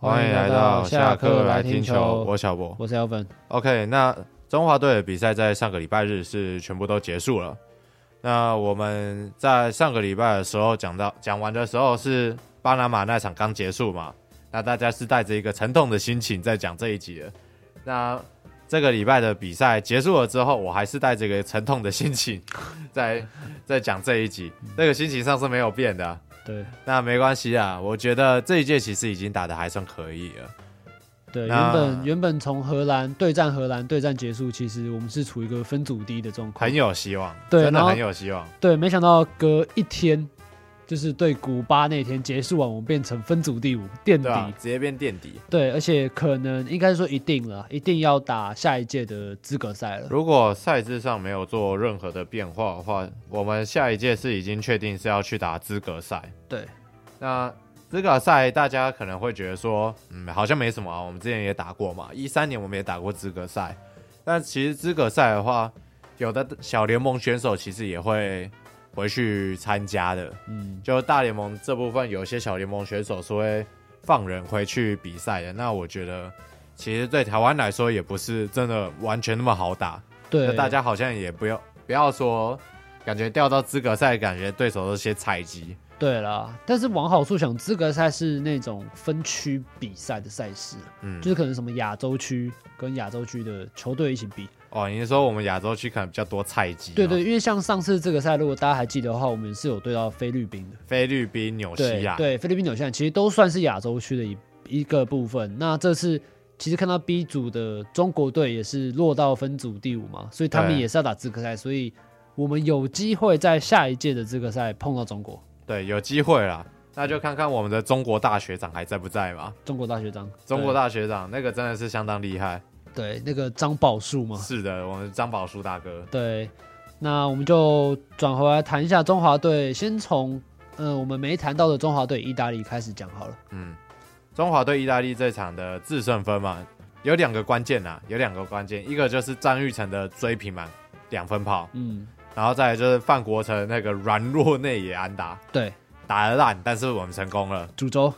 欢迎来到下课来听球，我小博，我是 Alvin。OK，那中华队的比赛在上个礼拜日是全部都结束了。那我们在上个礼拜的时候讲到讲完的时候是巴拿马那场刚结束嘛？那大家是带着一个沉痛的心情在讲这一集的。那这个礼拜的比赛结束了之后，我还是带着一个沉痛的心情 在在讲这一集，那个心情上是没有变的。对，那没关系啊，我觉得这一届其实已经打得还算可以了。对，原本原本从荷兰对战荷兰对战结束，其实我们是处于一个分组第一的状况，很有希望，对，真的很有希望。对，没想到隔一天。就是对古巴那天结束完，我们变成分组第五垫底，啊，直接变垫底。对，而且可能应该说一定了，一定要打下一届的资格赛了。如果赛制上没有做任何的变化的话，我们下一届是已经确定是要去打资格赛。对，那资格赛大家可能会觉得说，嗯，好像没什么啊，我们之前也打过嘛，一三年我们也打过资格赛。但其实资格赛的话，有的小联盟选手其实也会。回去参加的，嗯，就大联盟这部分，有些小联盟选手是会放人回去比赛的。那我觉得，其实对台湾来说，也不是真的完全那么好打。对，大家好像也不要不要说，感觉掉到资格赛，感觉对手都是些菜鸡。对啦，但是往好处想，资格赛是那种分区比赛的赛事，嗯，就是可能什么亚洲区跟亚洲区的球队一起比。哦，你是说我们亚洲区可能比较多菜鸡？对对，因为像上次这个赛，如果大家还记得的话，我们是有对到菲律宾的。菲律宾、纽西亚，对，菲律宾、纽西亚其实都算是亚洲区的一一个部分。那这次其实看到 B 组的中国队也是落到分组第五嘛，所以他们也是要打资格赛，所以我们有机会在下一届的资格赛碰到中国。对，有机会啦，那就看看我们的中国大学长还在不在吧。中国大学长，中国大学长那个真的是相当厉害。对，那个张宝树嘛。是的，我们张宝树大哥。对，那我们就转回来谈一下中华队，先从嗯、呃、我们没谈到的中华队意大利开始讲好了。嗯，中华队意大利这场的制胜分嘛，有两个关键呐，有两个关键，一个就是张玉成的追平嘛两分炮。嗯。然后再来就是范国成那个软弱内野安打，对，打得烂，但是我们成功了。主轴，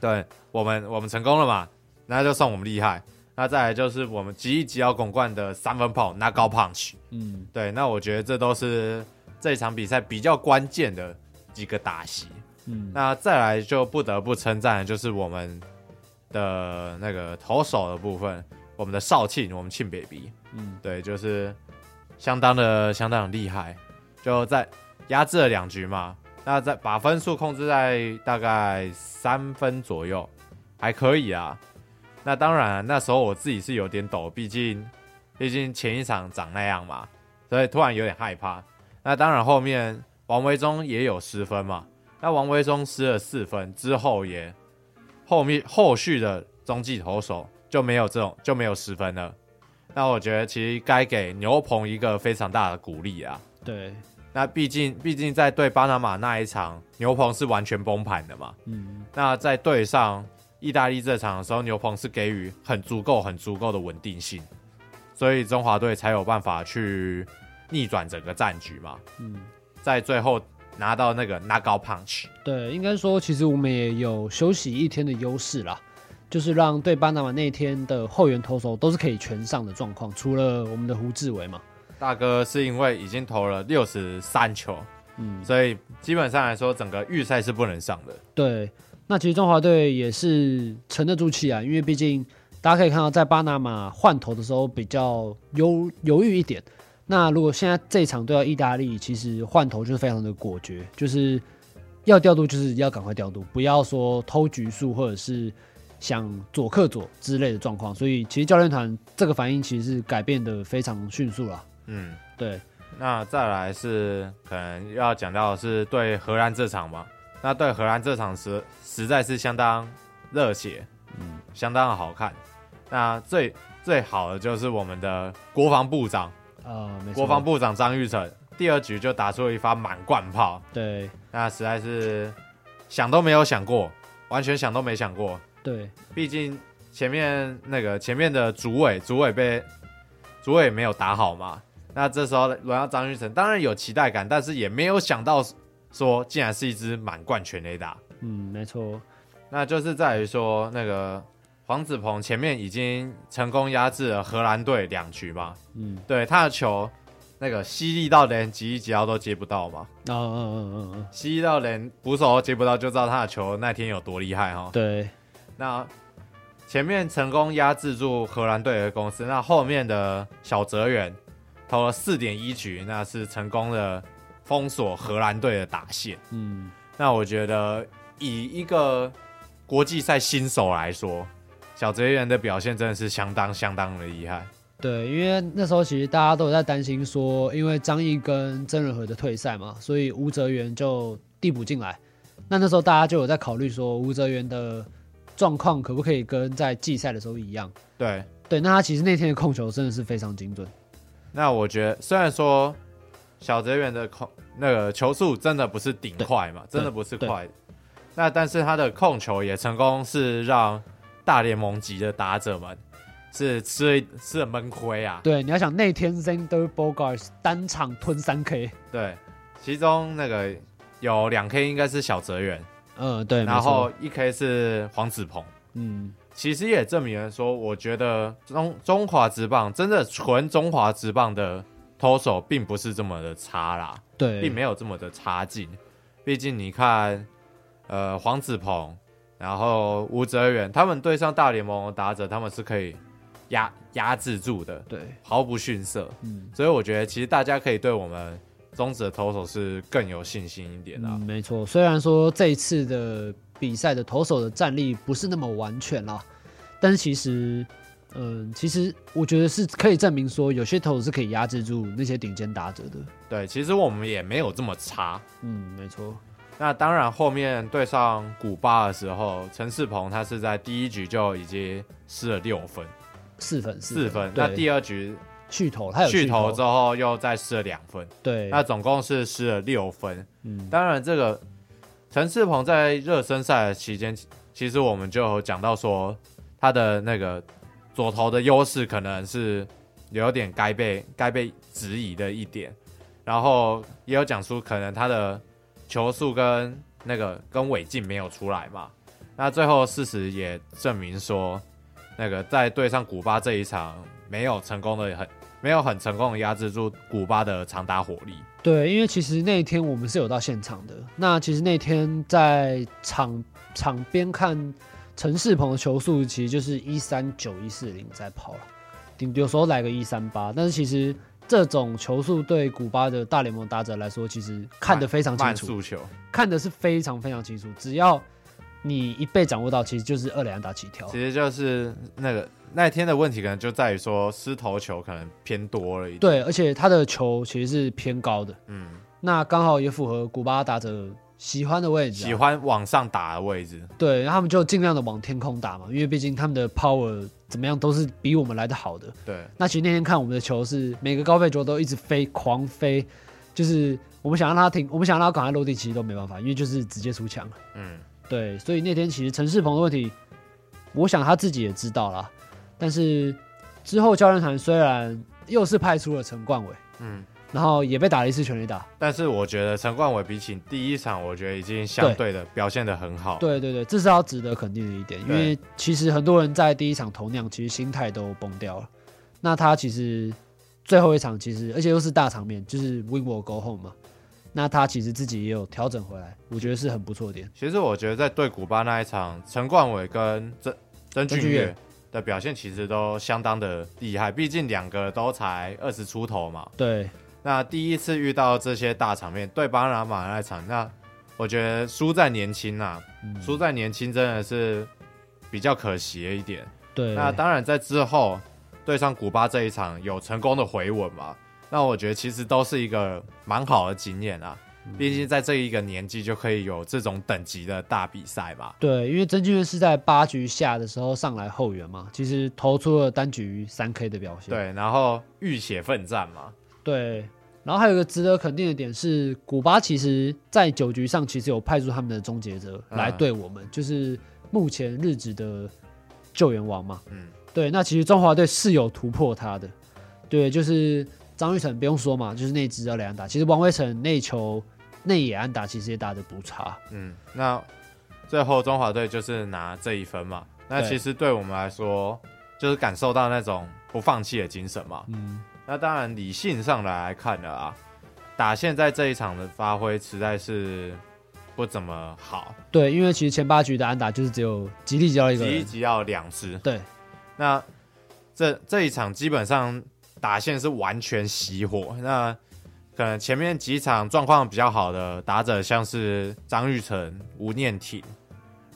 对我们我们成功了嘛？那就算我们厉害。那再来就是我们极力吉捞巩冠的三分炮拿高 punch，嗯，对，那我觉得这都是这一场比赛比较关键的几个打席。嗯，那再来就不得不称赞的就是我们的那个投手的部分，我们的少庆，我们庆 baby，嗯，对，就是。相当的相当的厉害，就在压制了两局嘛，那在把分数控制在大概三分左右，还可以啊。那当然那时候我自己是有点抖，毕竟毕竟前一场长那样嘛，所以突然有点害怕。那当然后面王维中也有失分嘛，那王维中失了四分之后也后面后续的中继投手就没有这种就没有失分了。那我觉得其实该给牛棚一个非常大的鼓励啊。对，那毕竟毕竟在对巴拿马那一场，牛棚是完全崩盘的嘛。嗯。那在对上意大利这场的时候，牛棚是给予很足够、很足够的稳定性，所以中华队才有办法去逆转整个战局嘛。嗯。在最后拿到那个 knockout punch。对，应该说其实我们也有休息一天的优势啦。就是让对巴拿马那天的后援投手都是可以全上的状况，除了我们的胡志伟嘛，大哥是因为已经投了六十三球，嗯，所以基本上来说，整个预赛是不能上的。对，那其实中华队也是沉得住气啊，因为毕竟大家可以看到，在巴拿马换头的时候比较犹犹豫一点。那如果现在这场对到意大利，其实换头就是非常的果决，就是要调度就是要赶快调度，不要说偷局数或者是。想左克左之类的状况，所以其实教练团这个反应其实是改变的非常迅速了。嗯，对。那再来是可能要讲到的是对荷兰这场嘛，那对荷兰这场实实在是相当热血，嗯，相当好看。那最最好的就是我们的国防部长啊，没错，国防部长张玉成第二局就打出了一发满贯炮，对，那实在是想都没有想过，完全想都没想过。对，毕竟前面那个前面的主委，主委被主委没有打好嘛。那这时候轮到张玉成，当然有期待感，但是也没有想到说竟然是一支满贯全垒打。嗯，没错。那就是在于说那个黄子鹏前面已经成功压制了荷兰队两局嘛，嗯，对，他的球那个犀利到连吉吉奥都接不到嘛，嗯嗯嗯嗯嗯，犀利到连捕手都接不到，就知道他的球那天有多厉害哈。对，那前面成功压制住荷兰队的攻势，那后面的小泽远投了四点一局，那是成功的封锁荷兰队的打线。嗯，那我觉得以一个国际赛新手来说，小泽圆的表现真的是相当相当的厉害。对，因为那时候其实大家都有在担心说，因为张毅跟曾仁和的退赛嘛，所以吴泽源就递补进来。那那时候大家就有在考虑说，吴泽源的状况可不可以跟在季赛的时候一样？对对，那他其实那天的控球真的是非常精准。那我觉得，虽然说小泽远的控那个球速真的不是顶快嘛，真的不是快的，那但是他的控球也成功是让大联盟级的打者们是吃了吃了闷亏啊。对，你要想那天 Zander Bogaerts 单场吞三 K，对，其中那个有两 K 应该是小泽圆，嗯，对，然后一 K 是黄子鹏，嗯。其实也证明了说，我觉得中中华职棒真的纯中华职棒的投手并不是这么的差啦，对，并没有这么的差劲。毕竟你看，呃，黄子鹏，然后吴哲源，他们对上大联盟的打者，他们是可以压压制住的，对，毫不逊色。嗯，所以我觉得其实大家可以对我们中职的投手是更有信心一点的。嗯，没错，虽然说这一次的。比赛的投手的战力不是那么完全啦，但是其实，嗯，其实我觉得是可以证明说，有些投手是可以压制住那些顶尖打者的。对，其实我们也没有这么差。嗯，没错。那当然，后面对上古巴的时候，陈世鹏他是在第一局就已经失了六分，四分，四分。那第二局续投，他有续投之后又再失了两分。对，那总共是失了六分。嗯，当然这个。陈世鹏在热身赛的期间，其实我们就有讲到说，他的那个左投的优势可能是有点该被该被质疑的一点，然后也有讲出可能他的球速跟那个跟尾劲没有出来嘛。那最后事实也证明说，那个在对上古巴这一场没有成功的很。没有很成功的压制住古巴的长打火力。对，因为其实那一天我们是有到现场的。那其实那天在场场边看陈世鹏的球速，其实就是一三九一四零在跑了，顶有时候来个一三八。但是其实这种球速对古巴的大联盟打者来说，其实看得非常清楚，球看得是非常非常清楚。只要你一被掌握到，其实就是二垒安打起跳。其实就是那个。那一天的问题可能就在于说失投球可能偏多了一点，对，而且他的球其实是偏高的，嗯，那刚好也符合古巴打者喜欢的位置，喜欢往上打的位置，对，然后他们就尽量的往天空打嘛，因为毕竟他们的 power 怎么样都是比我们来的好的，对。那其实那天看我们的球是每个高飞球都一直飞，狂飞，就是我们想让他停，我们想让他赶快落地，其实都没办法，因为就是直接出墙，嗯，对。所以那天其实陈世鹏的问题，我想他自己也知道啦。但是之后教练团虽然又是派出了陈冠伟，嗯，然后也被打了一次全垒打，但是我觉得陈冠伟比起第一场，我觉得已经相对的表现的很好。对对对，这是要值得肯定的一点，因为其实很多人在第一场投那样，其实心态都崩掉了。那他其实最后一场其实，而且又是大场面，就是 win or go home 嘛。那他其实自己也有调整回来，我觉得是很不错的点。其实我觉得在对古巴那一场，陈冠伟跟曾曾俊岳的表现其实都相当的厉害，毕竟两个都才二十出头嘛。对，那第一次遇到这些大场面，对巴拿马那场，那我觉得输在年轻啊，输、嗯、在年轻真的是比较可惜一点。对，那当然在之后对上古巴这一场有成功的回稳嘛，那我觉得其实都是一个蛮好的经验啊。毕竟在这一个年纪就可以有这种等级的大比赛嘛。对，因为曾峻岳是在八局下的时候上来后援嘛，其实投出了单局三 K 的表现。对，然后浴血奋战嘛。对，然后还有一个值得肯定的点是，古巴其实在九局上其实有派出他们的终结者来对我们，嗯、就是目前日职的救援王嘛。嗯，对，那其实中华队是有突破他的。对，就是张玉成不用说嘛，就是那支要两打。其实王威成那球。内野安打其实也打的不差，嗯，那最后中华队就是拿这一分嘛。那其实对我们来说，就是感受到那种不放弃的精神嘛。嗯，那当然理性上来看的啊，打线在这一场的发挥实在是不怎么好。对，因为其实前八局的安打就是只有吉力击到一个，吉力击到两支。对，那这这一场基本上打线是完全熄火。那可能前面几场状况比较好的打者，像是张玉成、吴念挺，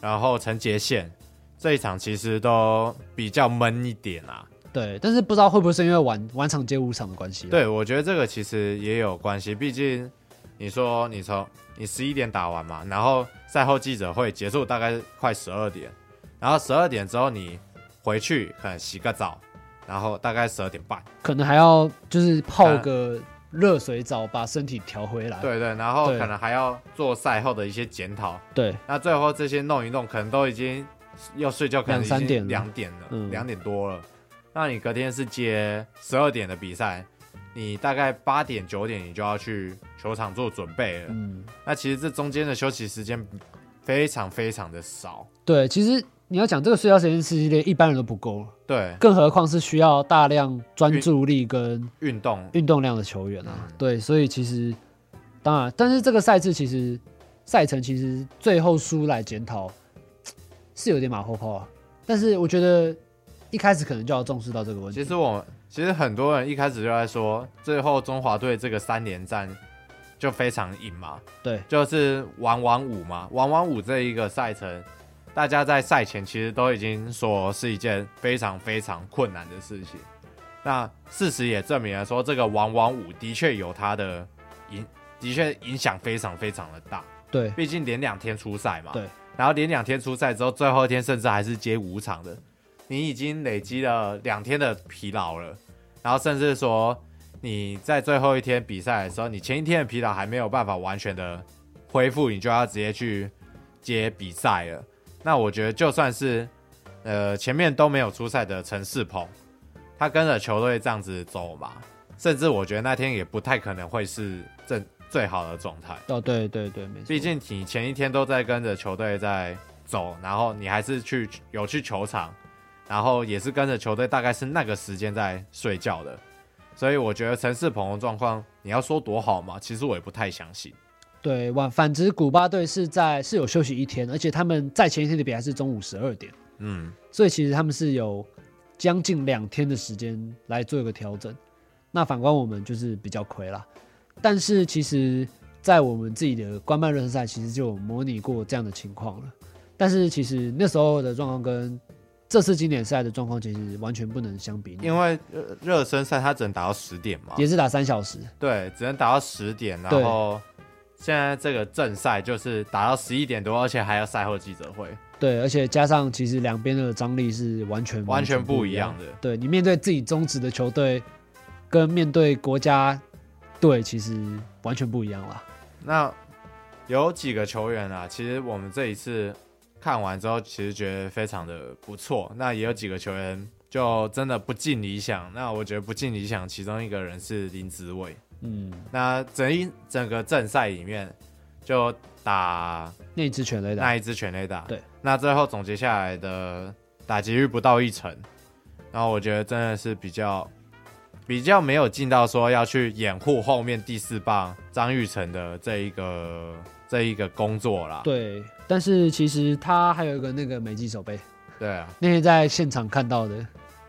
然后陈杰宪，这一场其实都比较闷一点啊。对，但是不知道会不会是因为晚晚场接五场的关系？对，我觉得这个其实也有关系。毕竟你说你从你十一点打完嘛，然后赛后记者会结束大概快十二点，然后十二点之后你回去可能洗个澡，然后大概十二点半，可能还要就是泡个。热水澡把身体调回来，对对，然后可能还要做赛后的一些检讨，对，那最后这些弄一弄，可能都已经要睡觉，可能已经两点了，两点多了。那你隔天是接十二点的比赛，你大概八点九点你就要去球场做准备了。嗯，那其实这中间的休息时间非常非常的少。对，其实。你要讲这个睡觉时间，其实连一般人都不够。对，更何况是需要大量专注力跟运动运动量的球员啊。嗯、对，所以其实当然，但是这个赛制其实赛程其实最后输来检讨是有点马后炮啊。但是我觉得一开始可能就要重视到这个问题。其实我其实很多人一开始就在说，最后中华队这个三连战就非常硬嘛。对，就是玩玩五嘛，玩玩五这一个赛程。大家在赛前其实都已经说是一件非常非常困难的事情，那事实也证明了说这个玩玩五的确有它的影，的确影响非常非常的大。对，毕竟连两天出赛嘛。对。然后连两天出赛之后，最后一天甚至还是接五场的，你已经累积了两天的疲劳了。然后甚至说你在最后一天比赛的时候，你前一天的疲劳还没有办法完全的恢复，你就要直接去接比赛了。那我觉得，就算是，呃，前面都没有出赛的陈世鹏，他跟着球队这样子走嘛，甚至我觉得那天也不太可能会是正最好的状态。哦，对对对，没错。毕竟你前一天都在跟着球队在走，然后你还是去有去球场，然后也是跟着球队，大概是那个时间在睡觉的，所以我觉得陈世鹏的状况，你要说多好嘛，其实我也不太相信。对，反反之，古巴队是在是有休息一天，而且他们在前一天的比赛是中午十二点，嗯，所以其实他们是有将近两天的时间来做一个调整。那反观我们就是比较亏啦，但是其实，在我们自己的官办热身赛，其实就有模拟过这样的情况了。但是其实那时候的状况跟这次经典赛的状况其实完全不能相比，因为热身赛它只能打到十点嘛，也是打三小时，对，只能打到十点，然后。现在这个正赛就是打到十一点多，而且还要赛后记者会。对，而且加上其实两边的张力是完全完全不一样的。对，你面对自己中职的球队，跟面对国家队其实完全不一样啦。那有几个球员啊，其实我们这一次看完之后，其实觉得非常的不错。那也有几个球员就真的不尽理想。那我觉得不尽理想，其中一个人是林子伟。嗯，那整一整个正赛里面，就打那一支全垒打，那一支全垒打。对，那最后总结下来的打击率不到一成，然后我觉得真的是比较比较没有尽到说要去掩护后面第四棒张玉成的这一个这一个工作啦。对，但是其实他还有一个那个美技守备。对啊，那天在现场看到的，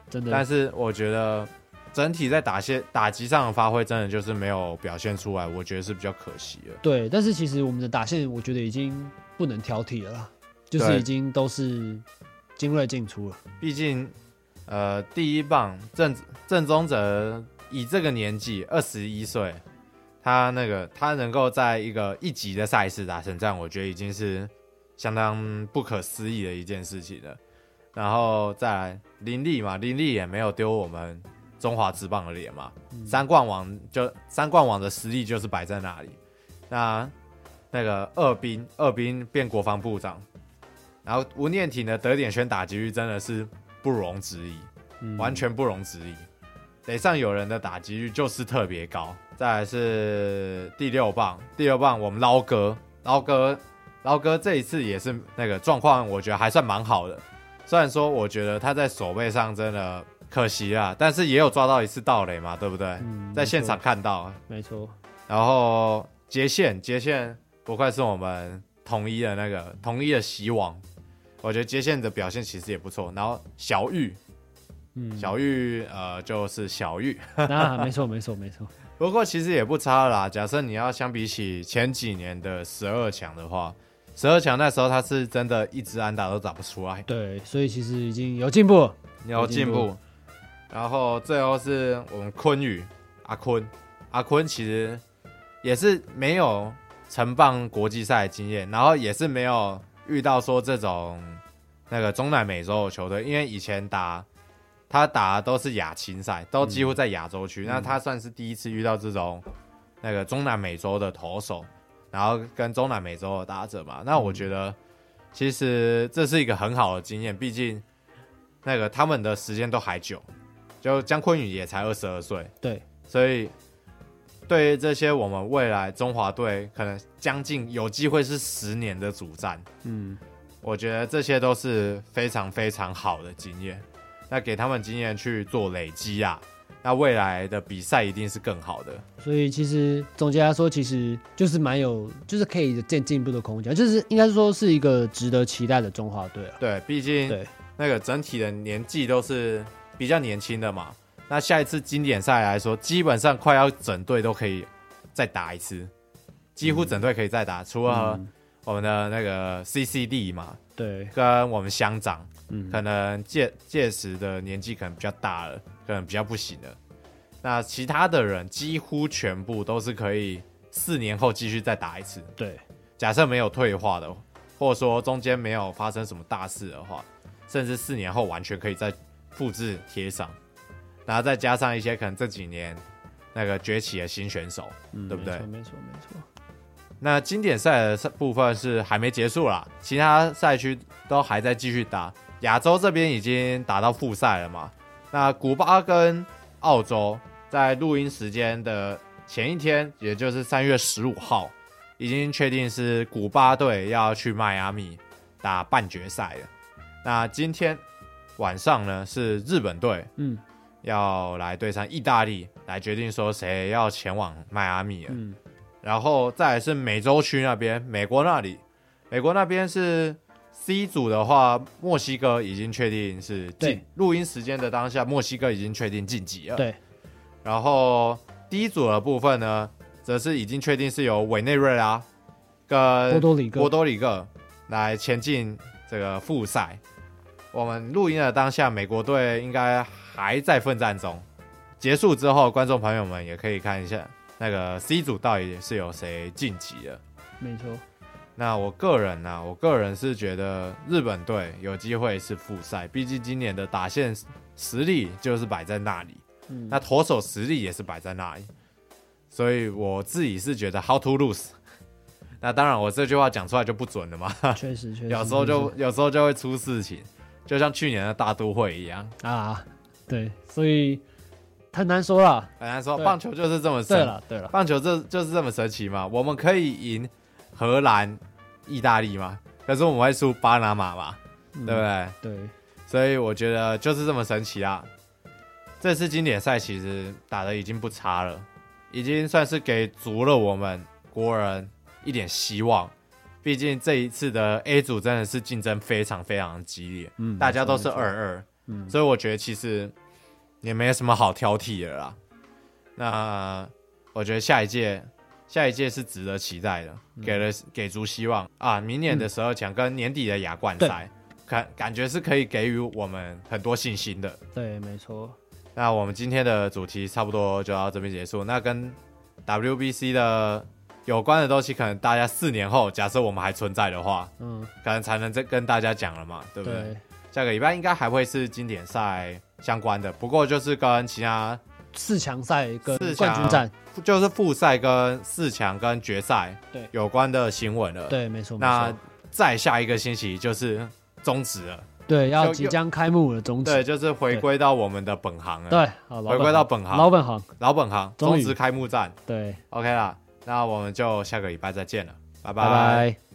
真的。但是我觉得。整体在打线打击上的发挥，真的就是没有表现出来，我觉得是比较可惜的。对，但是其实我们的打线，我觉得已经不能挑剔了啦，就是已经都是精锐进出了。毕竟，呃，第一棒郑郑宗哲以这个年纪二十一岁，他那个他能够在一个一级的赛事打成这样，我觉得已经是相当不可思议的一件事情了。然后再来林立嘛，林立也没有丢我们。中华职棒的脸嘛，嗯、三冠王就三冠王的实力就是摆在那里。那那个二兵二兵变国防部长，然后吴念挺的得点圈打击率真的是不容置疑，嗯、完全不容置疑。垒上有人的打击率就是特别高。再来是第六棒，第六棒我们捞哥捞哥捞哥这一次也是那个状况，我觉得还算蛮好的。虽然说我觉得他在守备上真的可惜啊，但是也有抓到一次盗垒嘛，对不对？嗯、在现场看到，没错。然后接线接线不愧是我们统一的那个统一的希望，我觉得接线的表现其实也不错。然后小玉，嗯，小玉呃就是小玉，啊，没错没错没错。不过其实也不差啦。假设你要相比起前几年的十二强的话。十二强那时候他是真的一直安打都打不出来，对，所以其实已经有进步，有进步。然后最后是我们坤宇阿坤，阿坤其实也是没有承办国际赛经验，然后也是没有遇到说这种那个中南美洲的球队，因为以前打他打的都是亚青赛，都几乎在亚洲区，嗯，那他算是第一次遇到这种那个中南美洲的投手。然后跟中南美洲的打者嘛，那我觉得其实这是一个很好的经验，毕竟那个他们的时间都还久，就江坤宇也才二十二岁，对，所以对于这些我们未来中华队可能将近有机会是十年的主战，嗯，我觉得这些都是非常非常好的经验，那给他们经验去做累积啊。那未来的比赛一定是更好的，所以其实总结来说，其实就是蛮有，就是可以进进步的空间，就是应该说是一个值得期待的中华队了。对，毕竟对那个整体的年纪都是比较年轻的嘛。那下一次经典赛来说，基本上快要整队都可以再打一次，几乎整队可以再打，嗯、除了我们的那个 CCD 嘛，对，跟我们乡长。嗯，可能届届时的年纪可能比较大了，可能比较不行了。那其他的人几乎全部都是可以四年后继续再打一次。对，假设没有退化的，或者说中间没有发生什么大事的话，甚至四年后完全可以再复制贴上，然后再加上一些可能这几年那个崛起的新选手，嗯，对不对？没错，没错，没错。那经典赛的部分是还没结束啦，其他赛区都还在继续打。亚洲这边已经打到复赛了嘛？那古巴跟澳洲在录音时间的前一天，也就是三月十五号，已经确定是古巴队要去迈阿密打半决赛了。那今天晚上呢，是日本队，嗯，要来对上意大利，来决定说谁要前往迈阿密了。嗯，然后再来是美洲区那边，美国那里，美国那边是。C 组的话，墨西哥已经确定是进。录音时间的当下，墨西哥已经确定晋级了。对。然后 D 组的部分呢，则是已经确定是由委内瑞拉跟波多黎各波多黎各来前进这个复赛。我们录音的当下，美国队应该还在奋战中。结束之后，观众朋友们也可以看一下那个 C 组到底是有谁晋级了。没错。那我个人呢、啊，我个人是觉得日本队有机会是复赛，毕竟今年的打线实力就是摆在那里，嗯、那投手实力也是摆在那里，所以我自己是觉得 how to lose。那当然，我这句话讲出来就不准了嘛，确实，确实，有时候就有时候就会出事情，就像去年的大都会一样啊。对，所以很难说了，很难说，棒球就是这么神，对了，对了，棒球这就是这么神奇嘛，我们可以赢荷兰。意大利嘛，可是我们会输巴拿马嘛，嗯、对不对？对，所以我觉得就是这么神奇啊！这次经典赛其实打的已经不差了，已经算是给足了我们国人一点希望。毕竟这一次的 A 组真的是竞争非常非常激烈，嗯，大家都是二二，嗯，所以我觉得其实也没什么好挑剔的啦。那我觉得下一届。下一届是值得期待的，给了给足希望啊！明年的十二强跟年底的亚冠赛，感感觉是可以给予我们很多信心的。对，没错。那我们今天的主题差不多就到这边结束。那跟 WBC 的有关的东西，可能大家四年后，假设我们还存在的话，嗯，可能才能再跟大家讲了嘛，对不对？对。下个礼拜应该还会是经典赛相关的，不过就是跟其他。四强赛跟冠军战，就是复赛跟四强跟决赛对有关的新闻了。对，没错。那再下一个星期就是终止了。对，要即将开幕了，终止。对，就是回归到我们的本行了。对，回归到本行，老本行，老本行，终止开幕战。对，OK 啦，那我们就下个礼拜再见了，拜拜。